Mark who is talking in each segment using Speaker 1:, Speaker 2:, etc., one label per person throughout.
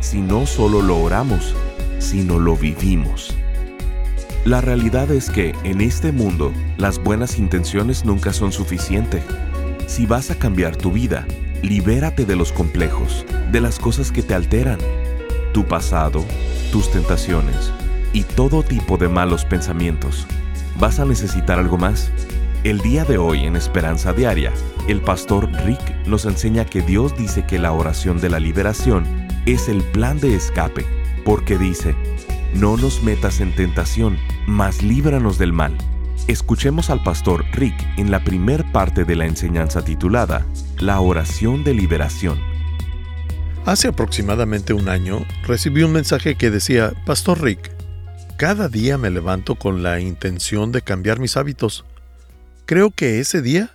Speaker 1: si no solo lo oramos, sino lo vivimos. La realidad es que en este mundo las buenas intenciones nunca son suficientes. Si vas a cambiar tu vida, libérate de los complejos, de las cosas que te alteran, tu pasado, tus tentaciones y todo tipo de malos pensamientos. Vas a necesitar algo más. El día de hoy en Esperanza Diaria, el pastor Rick nos enseña que Dios dice que la oración de la liberación es el plan de escape, porque dice, no nos metas en tentación, mas líbranos del mal. Escuchemos al pastor Rick en la primer parte de la enseñanza titulada La oración de liberación.
Speaker 2: Hace aproximadamente un año recibí un mensaje que decía, Pastor Rick, cada día me levanto con la intención de cambiar mis hábitos. Creo que ese día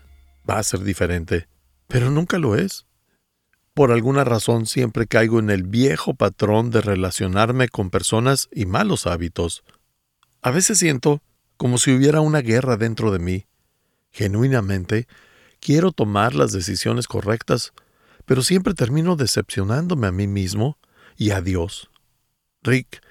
Speaker 2: va a ser diferente, pero nunca lo es. Por alguna razón siempre caigo en el viejo patrón de relacionarme con personas y malos hábitos. A veces siento como si hubiera una guerra dentro de mí. Genuinamente, quiero tomar las decisiones correctas, pero siempre termino decepcionándome a mí mismo y a Dios. Rick,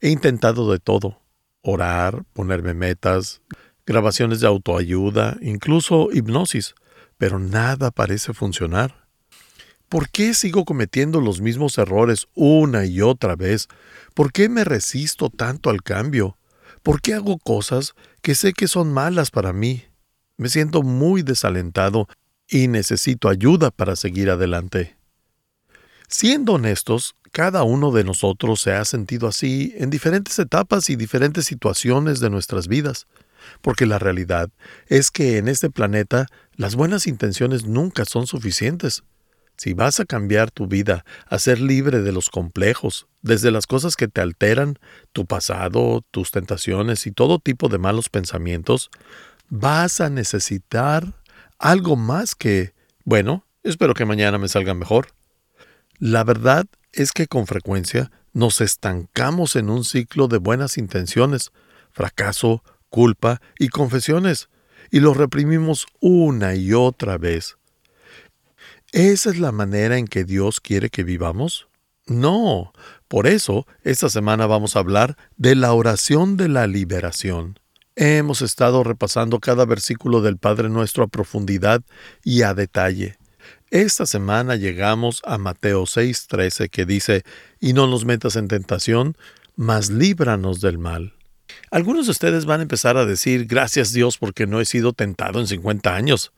Speaker 2: he intentado de todo. Orar, ponerme metas, grabaciones de autoayuda, incluso hipnosis, pero nada parece funcionar. ¿Por qué sigo cometiendo los mismos errores una y otra vez? ¿Por qué me resisto tanto al cambio? ¿Por qué hago cosas que sé que son malas para mí? Me siento muy desalentado y necesito ayuda para seguir adelante. Siendo honestos, cada uno de nosotros se ha sentido así en diferentes etapas y diferentes situaciones de nuestras vidas porque la realidad es que en este planeta las buenas intenciones nunca son suficientes. Si vas a cambiar tu vida, a ser libre de los complejos, desde las cosas que te alteran, tu pasado, tus tentaciones y todo tipo de malos pensamientos, vas a necesitar algo más que, bueno, espero que mañana me salga mejor. La verdad es que con frecuencia nos estancamos en un ciclo de buenas intenciones, fracaso, culpa y confesiones, y los reprimimos una y otra vez. ¿Esa es la manera en que Dios quiere que vivamos? No. Por eso, esta semana vamos a hablar de la oración de la liberación. Hemos estado repasando cada versículo del Padre Nuestro a profundidad y a detalle. Esta semana llegamos a Mateo 6:13 que dice, Y no nos metas en tentación, mas líbranos del mal. Algunos de ustedes van a empezar a decir, gracias Dios porque no he sido tentado en 50 años.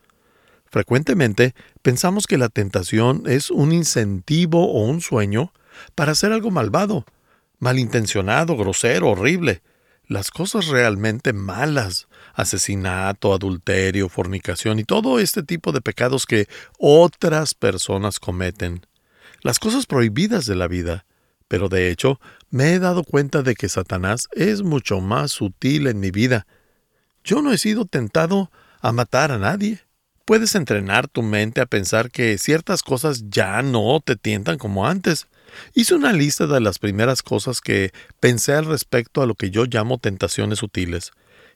Speaker 2: Frecuentemente pensamos que la tentación es un incentivo o un sueño para hacer algo malvado, malintencionado, grosero, horrible. Las cosas realmente malas, asesinato, adulterio, fornicación y todo este tipo de pecados que otras personas cometen. Las cosas prohibidas de la vida, pero de hecho, me he dado cuenta de que Satanás es mucho más sutil en mi vida. Yo no he sido tentado a matar a nadie. Puedes entrenar tu mente a pensar que ciertas cosas ya no te tientan como antes. Hice una lista de las primeras cosas que pensé al respecto a lo que yo llamo tentaciones sutiles,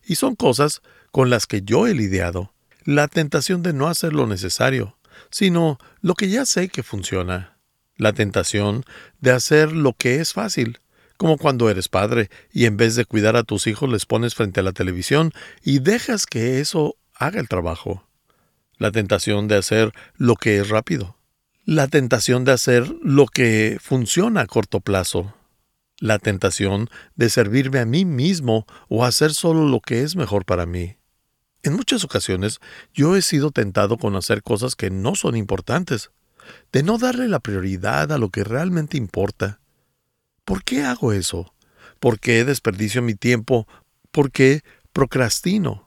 Speaker 2: y son cosas con las que yo he lidiado. La tentación de no hacer lo necesario, sino lo que ya sé que funciona la tentación de hacer lo que es fácil, como cuando eres padre y en vez de cuidar a tus hijos les pones frente a la televisión y dejas que eso haga el trabajo. La tentación de hacer lo que es rápido. La tentación de hacer lo que funciona a corto plazo. La tentación de servirme a mí mismo o hacer solo lo que es mejor para mí. En muchas ocasiones yo he sido tentado con hacer cosas que no son importantes, de no darle la prioridad a lo que realmente importa. ¿Por qué hago eso? ¿Por qué desperdicio mi tiempo? ¿Por qué procrastino?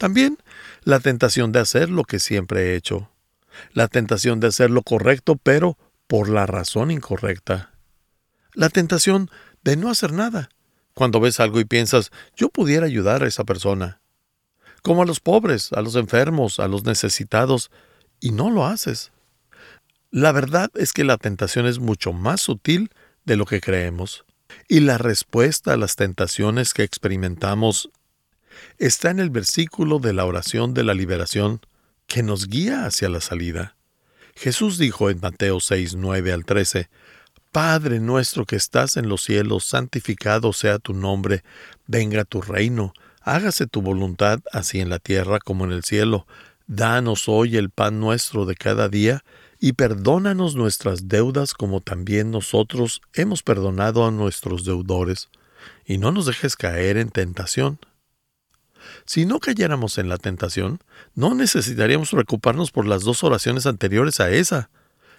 Speaker 2: También la tentación de hacer lo que siempre he hecho. La tentación de hacer lo correcto, pero por la razón incorrecta. La tentación de no hacer nada. Cuando ves algo y piensas, yo pudiera ayudar a esa persona. Como a los pobres, a los enfermos, a los necesitados, y no lo haces. La verdad es que la tentación es mucho más sutil de lo que creemos. Y la respuesta a las tentaciones que experimentamos está en el versículo de la oración de la liberación que nos guía hacia la salida. Jesús dijo en Mateo 6, 9 al 13, Padre nuestro que estás en los cielos, santificado sea tu nombre, venga tu reino, hágase tu voluntad así en la tierra como en el cielo. Danos hoy el pan nuestro de cada día, y perdónanos nuestras deudas como también nosotros hemos perdonado a nuestros deudores, y no nos dejes caer en tentación. Si no cayéramos en la tentación, no necesitaríamos preocuparnos por las dos oraciones anteriores a esa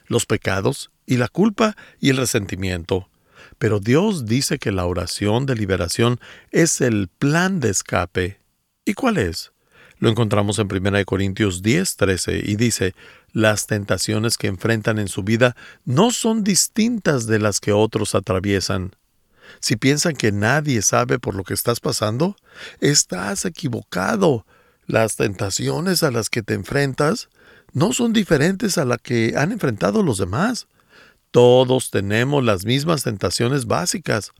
Speaker 2: los pecados y la culpa y el resentimiento. Pero Dios dice que la oración de liberación es el plan de escape. ¿Y cuál es? Lo encontramos en 1 Corintios 10, 13 y dice, las tentaciones que enfrentan en su vida no son distintas de las que otros atraviesan. Si piensan que nadie sabe por lo que estás pasando, estás equivocado. Las tentaciones a las que te enfrentas no son diferentes a las que han enfrentado los demás. Todos tenemos las mismas tentaciones básicas.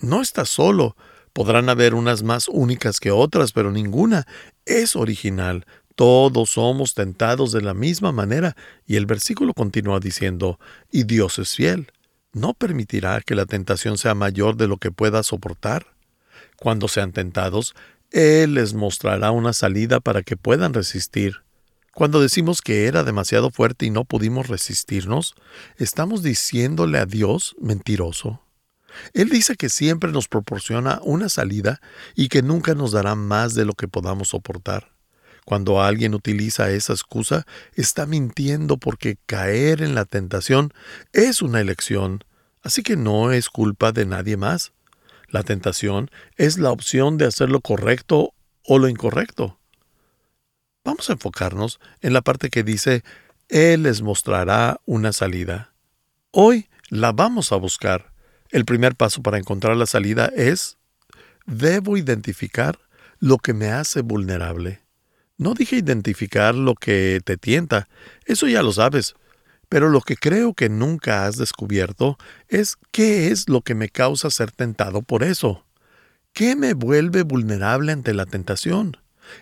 Speaker 2: No estás solo. Podrán haber unas más únicas que otras, pero ninguna es original. Todos somos tentados de la misma manera. Y el versículo continúa diciendo, y Dios es fiel. No permitirá que la tentación sea mayor de lo que pueda soportar. Cuando sean tentados, Él les mostrará una salida para que puedan resistir. Cuando decimos que era demasiado fuerte y no pudimos resistirnos, estamos diciéndole a Dios mentiroso. Él dice que siempre nos proporciona una salida y que nunca nos dará más de lo que podamos soportar. Cuando alguien utiliza esa excusa, está mintiendo porque caer en la tentación es una elección, así que no es culpa de nadie más. La tentación es la opción de hacer lo correcto o lo incorrecto. Vamos a enfocarnos en la parte que dice, Él les mostrará una salida. Hoy la vamos a buscar. El primer paso para encontrar la salida es, debo identificar lo que me hace vulnerable. No dije identificar lo que te tienta, eso ya lo sabes, pero lo que creo que nunca has descubierto es qué es lo que me causa ser tentado por eso. ¿Qué me vuelve vulnerable ante la tentación?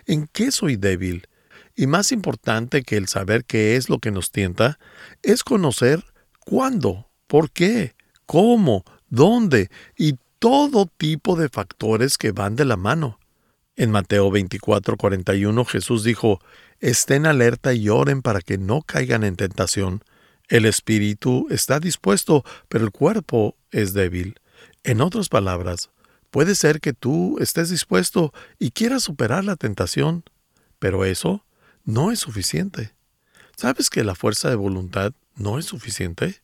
Speaker 2: ¿En qué soy débil? Y más importante que el saber qué es lo que nos tienta, es conocer cuándo, por qué, cómo, dónde y todo tipo de factores que van de la mano. En Mateo 24, 41 Jesús dijo, Estén alerta y oren para que no caigan en tentación. El espíritu está dispuesto, pero el cuerpo es débil. En otras palabras, puede ser que tú estés dispuesto y quieras superar la tentación, pero eso no es suficiente. ¿Sabes que la fuerza de voluntad no es suficiente?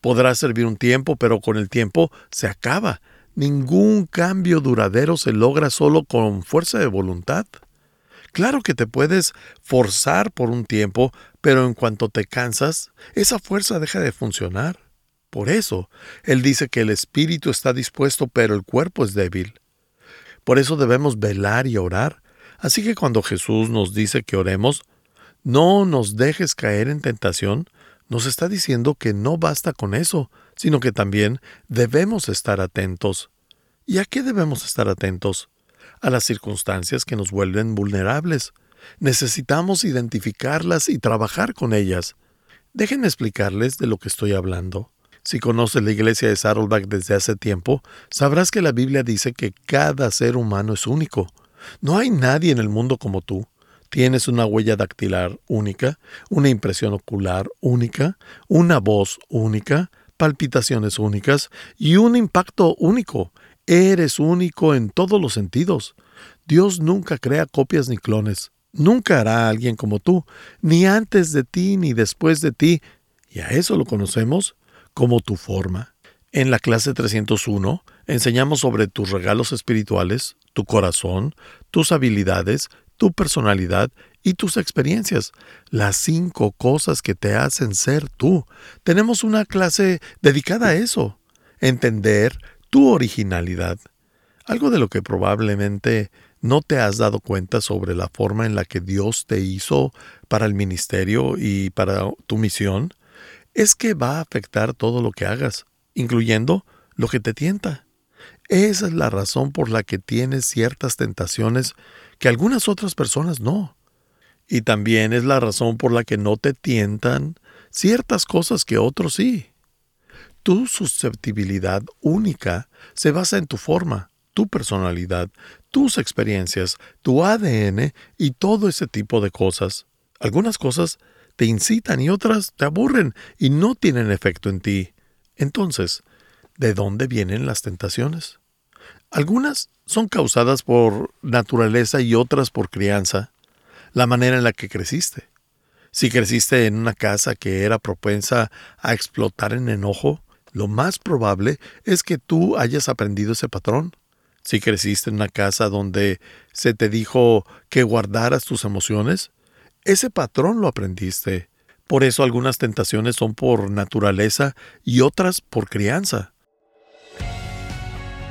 Speaker 2: Podrá servir un tiempo, pero con el tiempo se acaba. Ningún cambio duradero se logra solo con fuerza de voluntad. Claro que te puedes forzar por un tiempo, pero en cuanto te cansas, esa fuerza deja de funcionar. Por eso, Él dice que el espíritu está dispuesto, pero el cuerpo es débil. Por eso debemos velar y orar, Así que cuando Jesús nos dice que oremos, no nos dejes caer en tentación, nos está diciendo que no basta con eso, sino que también debemos estar atentos. ¿Y a qué debemos estar atentos? A las circunstancias que nos vuelven vulnerables. Necesitamos identificarlas y trabajar con ellas. Déjenme explicarles de lo que estoy hablando. Si conoces la iglesia de Saddleback desde hace tiempo, sabrás que la Biblia dice que cada ser humano es único. No hay nadie en el mundo como tú. Tienes una huella dactilar única, una impresión ocular única, una voz única, palpitaciones únicas y un impacto único. Eres único en todos los sentidos. Dios nunca crea copias ni clones. Nunca hará a alguien como tú, ni antes de ti ni después de ti, y a eso lo conocemos como tu forma. En la clase 301 enseñamos sobre tus regalos espirituales, tu corazón, tus habilidades, tu personalidad y tus experiencias, las cinco cosas que te hacen ser tú. Tenemos una clase dedicada a eso. entender tu originalidad, algo de lo que probablemente no te has dado cuenta sobre la forma en la que Dios te hizo para el ministerio y para tu misión, es que va a afectar todo lo que hagas, incluyendo lo que te tienta. Esa es la razón por la que tienes ciertas tentaciones que algunas otras personas no. Y también es la razón por la que no te tientan ciertas cosas que otros sí. Tu susceptibilidad única se basa en tu forma, tu personalidad, tus experiencias, tu ADN y todo ese tipo de cosas. Algunas cosas te incitan y otras te aburren y no tienen efecto en ti. Entonces, ¿de dónde vienen las tentaciones? Algunas son causadas por naturaleza y otras por crianza, la manera en la que creciste. Si creciste en una casa que era propensa a explotar en enojo, lo más probable es que tú hayas aprendido ese patrón. Si creciste en una casa donde se te dijo que guardaras tus emociones, ese patrón lo aprendiste. Por eso algunas tentaciones son por naturaleza y otras por crianza.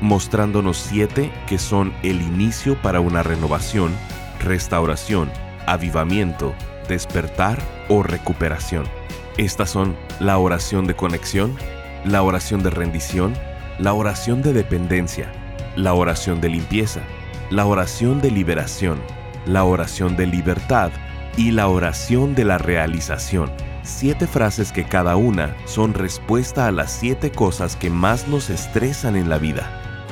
Speaker 1: mostrándonos siete que son el inicio para una renovación, restauración, avivamiento, despertar o recuperación. Estas son la oración de conexión, la oración de rendición, la oración de dependencia, la oración de limpieza, la oración de liberación, la oración de libertad y la oración de la realización. Siete frases que cada una son respuesta a las siete cosas que más nos estresan en la vida,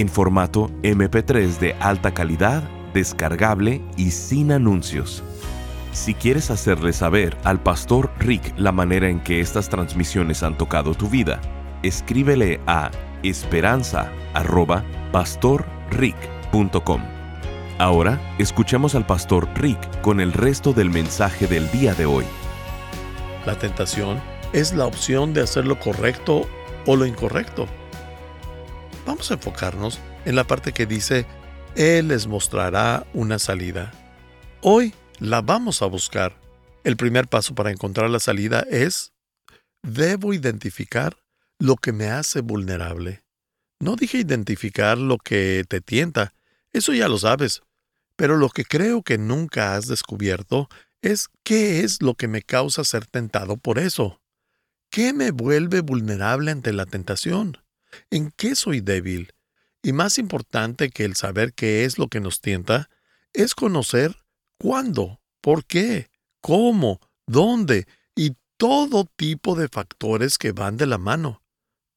Speaker 1: en formato MP3 de alta calidad, descargable y sin anuncios. Si quieres hacerle saber al pastor Rick la manera en que estas transmisiones han tocado tu vida, escríbele a esperanza.pastorrick.com. Ahora escuchemos al pastor Rick con el resto del mensaje del día de hoy.
Speaker 2: La tentación es la opción de hacer lo correcto o lo incorrecto. Vamos a enfocarnos en la parte que dice, Él les mostrará una salida. Hoy la vamos a buscar. El primer paso para encontrar la salida es, debo identificar lo que me hace vulnerable. No dije identificar lo que te tienta, eso ya lo sabes, pero lo que creo que nunca has descubierto es qué es lo que me causa ser tentado por eso. ¿Qué me vuelve vulnerable ante la tentación? ¿En qué soy débil? Y más importante que el saber qué es lo que nos tienta, es conocer cuándo, por qué, cómo, dónde y todo tipo de factores que van de la mano.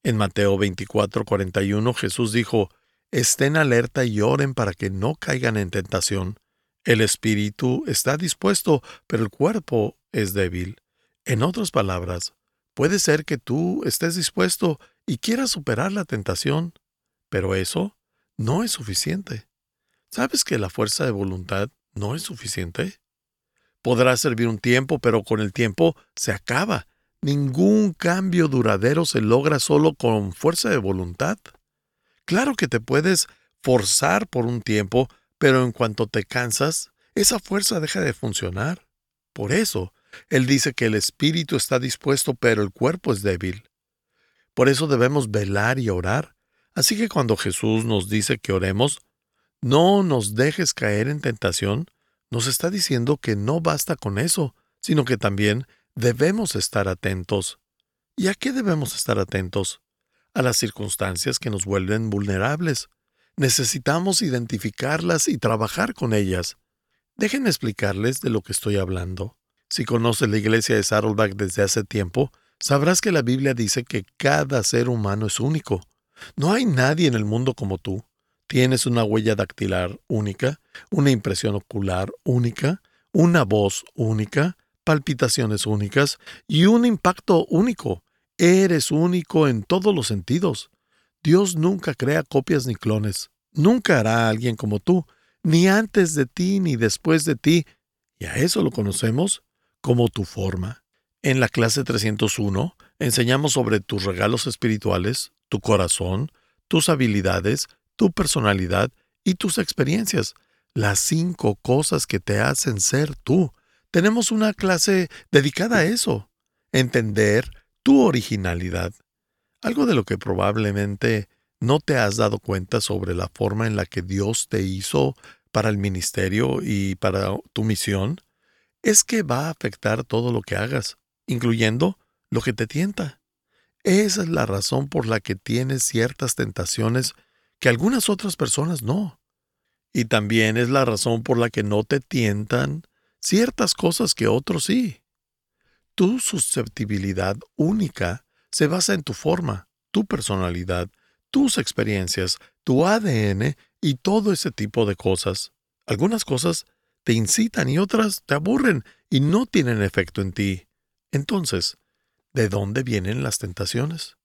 Speaker 2: En Mateo 24, 41 Jesús dijo, Estén alerta y oren para que no caigan en tentación. El espíritu está dispuesto, pero el cuerpo es débil. En otras palabras, puede ser que tú estés dispuesto y quieras superar la tentación, pero eso no es suficiente. ¿Sabes que la fuerza de voluntad no es suficiente? Podrá servir un tiempo, pero con el tiempo se acaba. Ningún cambio duradero se logra solo con fuerza de voluntad. Claro que te puedes forzar por un tiempo, pero en cuanto te cansas, esa fuerza deja de funcionar. Por eso, Él dice que el espíritu está dispuesto, pero el cuerpo es débil. Por eso debemos velar y orar. Así que cuando Jesús nos dice que oremos, no nos dejes caer en tentación, nos está diciendo que no basta con eso, sino que también debemos estar atentos. ¿Y a qué debemos estar atentos? A las circunstancias que nos vuelven vulnerables. Necesitamos identificarlas y trabajar con ellas. Déjenme explicarles de lo que estoy hablando. Si conoces la iglesia de Saddleback desde hace tiempo, sabrás que la Biblia dice que cada ser humano es único. No hay nadie en el mundo como tú. Tienes una huella dactilar única, una impresión ocular única, una voz única, palpitaciones únicas y un impacto único. Eres único en todos los sentidos. Dios nunca crea copias ni clones. Nunca hará a alguien como tú, ni antes de ti ni después de ti. Y a eso lo conocemos como tu forma. En la clase 301 enseñamos sobre tus regalos espirituales, tu corazón, tus habilidades, tu personalidad y tus experiencias, las cinco cosas que te hacen ser tú. Tenemos una clase dedicada a eso, entender tu originalidad, algo de lo que probablemente no te has dado cuenta sobre la forma en la que Dios te hizo para el ministerio y para tu misión, es que va a afectar todo lo que hagas, incluyendo lo que te tienta. Esa es la razón por la que tienes ciertas tentaciones que algunas otras personas no. Y también es la razón por la que no te tientan ciertas cosas que otros sí. Tu susceptibilidad única se basa en tu forma, tu personalidad, tus experiencias, tu ADN y todo ese tipo de cosas. Algunas cosas te incitan y otras te aburren y no tienen efecto en ti. Entonces, ¿de dónde vienen las tentaciones?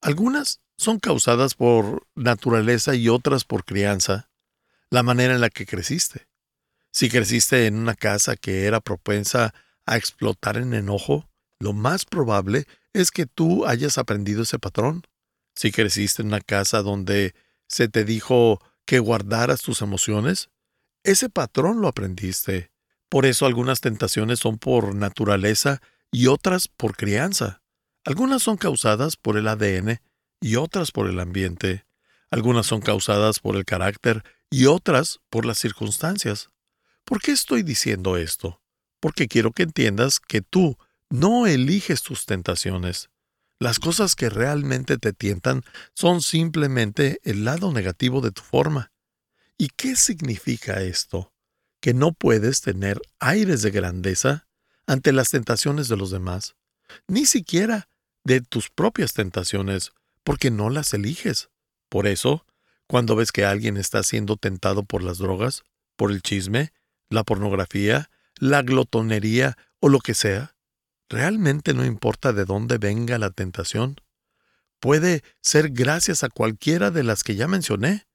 Speaker 2: Algunas son causadas por naturaleza y otras por crianza, la manera en la que creciste. Si creciste en una casa que era propensa a explotar en enojo, lo más probable es que tú hayas aprendido ese patrón. Si creciste en una casa donde se te dijo que guardaras tus emociones, ese patrón lo aprendiste. Por eso algunas tentaciones son por naturaleza y otras por crianza. Algunas son causadas por el ADN y otras por el ambiente. Algunas son causadas por el carácter y otras por las circunstancias. ¿Por qué estoy diciendo esto? Porque quiero que entiendas que tú no eliges tus tentaciones. Las cosas que realmente te tientan son simplemente el lado negativo de tu forma. ¿Y qué significa esto? Que no puedes tener aires de grandeza ante las tentaciones de los demás, ni siquiera de tus propias tentaciones, porque no las eliges. Por eso, cuando ves que alguien está siendo tentado por las drogas, por el chisme, la pornografía, la glotonería o lo que sea, realmente no importa de dónde venga la tentación. Puede ser gracias a cualquiera de las que ya mencioné,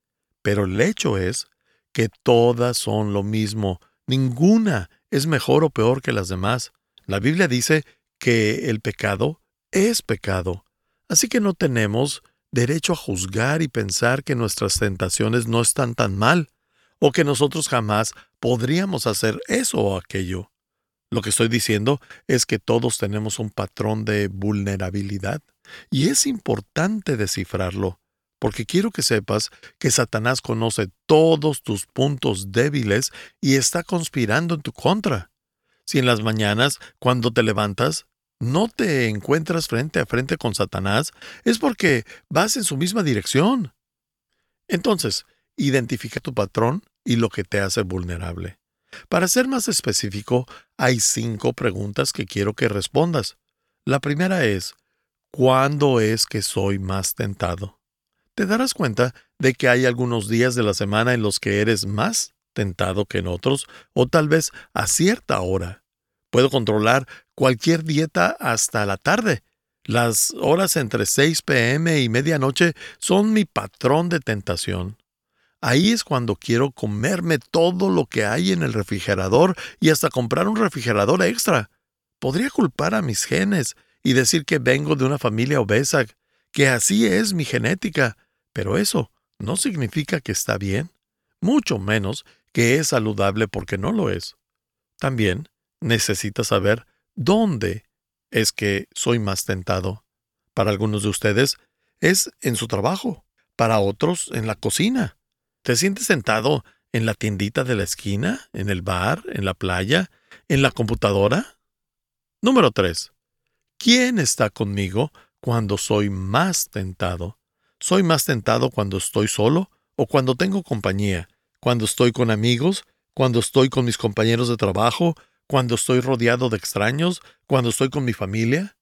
Speaker 2: pero el hecho es que todas son lo mismo, ninguna es mejor o peor que las demás. La Biblia dice que el pecado es pecado, así que no tenemos derecho a juzgar y pensar que nuestras tentaciones no están tan mal o que nosotros jamás podríamos hacer eso o aquello. Lo que estoy diciendo es que todos tenemos un patrón de vulnerabilidad y es importante descifrarlo, porque quiero que sepas que Satanás conoce todos tus puntos débiles y está conspirando en tu contra. Si en las mañanas, cuando te levantas, no te encuentras frente a frente con Satanás, es porque vas en su misma dirección. Entonces, identifica tu patrón y lo que te hace vulnerable. Para ser más específico, hay cinco preguntas que quiero que respondas. La primera es, ¿cuándo es que soy más tentado? Te darás cuenta de que hay algunos días de la semana en los que eres más tentado que en otros, o tal vez a cierta hora. Puedo controlar cualquier dieta hasta la tarde. Las horas entre 6 pm y medianoche son mi patrón de tentación. Ahí es cuando quiero comerme todo lo que hay en el refrigerador y hasta comprar un refrigerador extra. Podría culpar a mis genes y decir que vengo de una familia obesa, que así es mi genética, pero eso no significa que está bien. mucho menos que es saludable porque no lo es. También necesita saber dónde es que soy más tentado. Para algunos de ustedes es en su trabajo, para otros en la cocina. ¿Te sientes tentado en la tiendita de la esquina, en el bar, en la playa, en la computadora? Número 3. ¿Quién está conmigo cuando soy más tentado? ¿Soy más tentado cuando estoy solo o cuando tengo compañía? ¿Cuando estoy con amigos? ¿Cuando estoy con mis compañeros de trabajo? ¿Cuando estoy rodeado de extraños? ¿Cuando estoy con mi familia?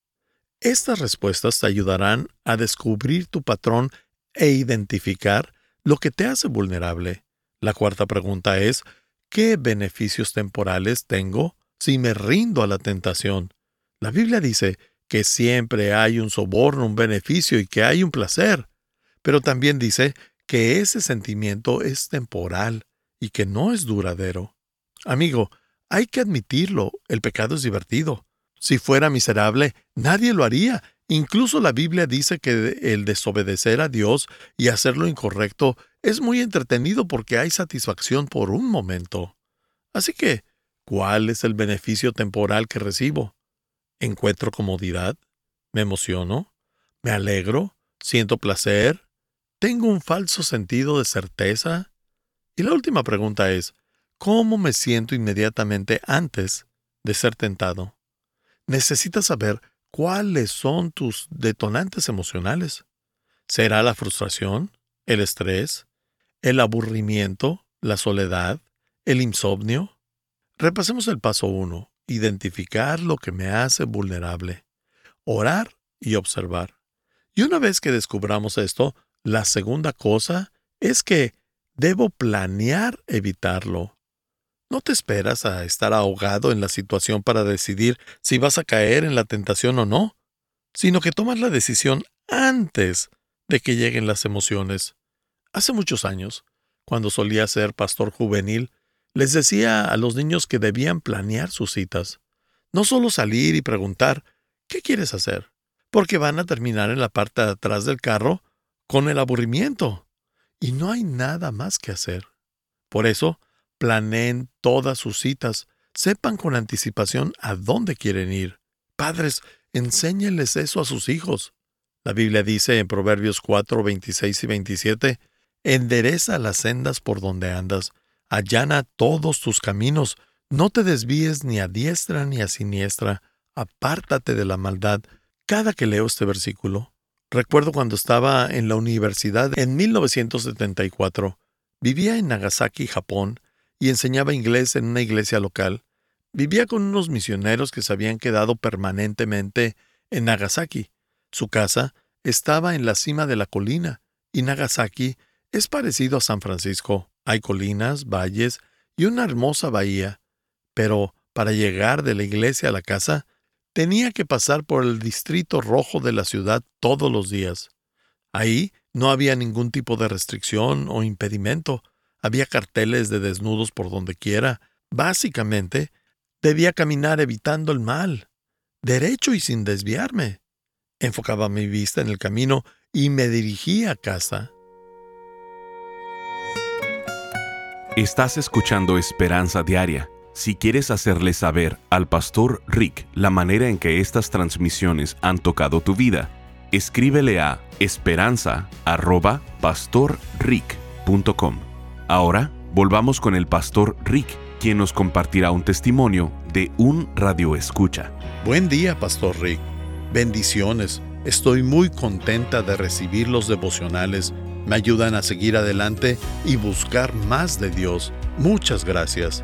Speaker 2: Estas respuestas te ayudarán a descubrir tu patrón e identificar lo que te hace vulnerable. La cuarta pregunta es, ¿qué beneficios temporales tengo si me rindo a la tentación? La Biblia dice que siempre hay un soborno, un beneficio y que hay un placer, pero también dice que ese sentimiento es temporal y que no es duradero. Amigo, hay que admitirlo, el pecado es divertido. Si fuera miserable, nadie lo haría. Incluso la Biblia dice que el desobedecer a Dios y hacer lo incorrecto es muy entretenido porque hay satisfacción por un momento. Así que, ¿cuál es el beneficio temporal que recibo? ¿Encuentro comodidad? ¿Me emociono? ¿Me alegro? ¿Siento placer? ¿Tengo un falso sentido de certeza? Y la última pregunta es, ¿cómo me siento inmediatamente antes de ser tentado? necesitas saber cuáles son tus detonantes emocionales. ¿Será la frustración, el estrés, el aburrimiento, la soledad, el insomnio? Repasemos el paso 1. Identificar lo que me hace vulnerable. Orar y observar. Y una vez que descubramos esto, la segunda cosa es que debo planear evitarlo. No te esperas a estar ahogado en la situación para decidir si vas a caer en la tentación o no, sino que tomas la decisión antes de que lleguen las emociones. Hace muchos años, cuando solía ser pastor juvenil, les decía a los niños que debían planear sus citas, no solo salir y preguntar, ¿qué quieres hacer? Porque van a terminar en la parte de atrás del carro con el aburrimiento. Y no hay nada más que hacer. Por eso, planeen todas sus citas, sepan con anticipación a dónde quieren ir. Padres, enséñenles eso a sus hijos. La Biblia dice en Proverbios 4, 26 y 27, Endereza las sendas por donde andas, allana todos tus caminos, no te desvíes ni a diestra ni a siniestra, apártate de la maldad. Cada que leo este versículo, recuerdo cuando estaba en la universidad en 1974. Vivía en Nagasaki, Japón, y enseñaba inglés en una iglesia local. Vivía con unos misioneros que se habían quedado permanentemente en Nagasaki. Su casa estaba en la cima de la colina, y Nagasaki es parecido a San Francisco. Hay colinas, valles y una hermosa bahía. Pero para llegar de la iglesia a la casa, tenía que pasar por el distrito rojo de la ciudad todos los días. Ahí no había ningún tipo de restricción o impedimento, había carteles de desnudos por donde quiera. Básicamente, debía caminar evitando el mal, derecho y sin desviarme. Enfocaba mi vista en el camino y me dirigía a casa.
Speaker 1: Estás escuchando Esperanza Diaria. Si quieres hacerle saber al pastor Rick la manera en que estas transmisiones han tocado tu vida, escríbele a esperanza.pastorrick.com. Ahora volvamos con el pastor Rick, quien nos compartirá un testimonio de un radio escucha.
Speaker 2: Buen día, pastor Rick. Bendiciones. Estoy muy contenta de recibir los devocionales. Me ayudan a seguir adelante y buscar más de Dios. Muchas gracias.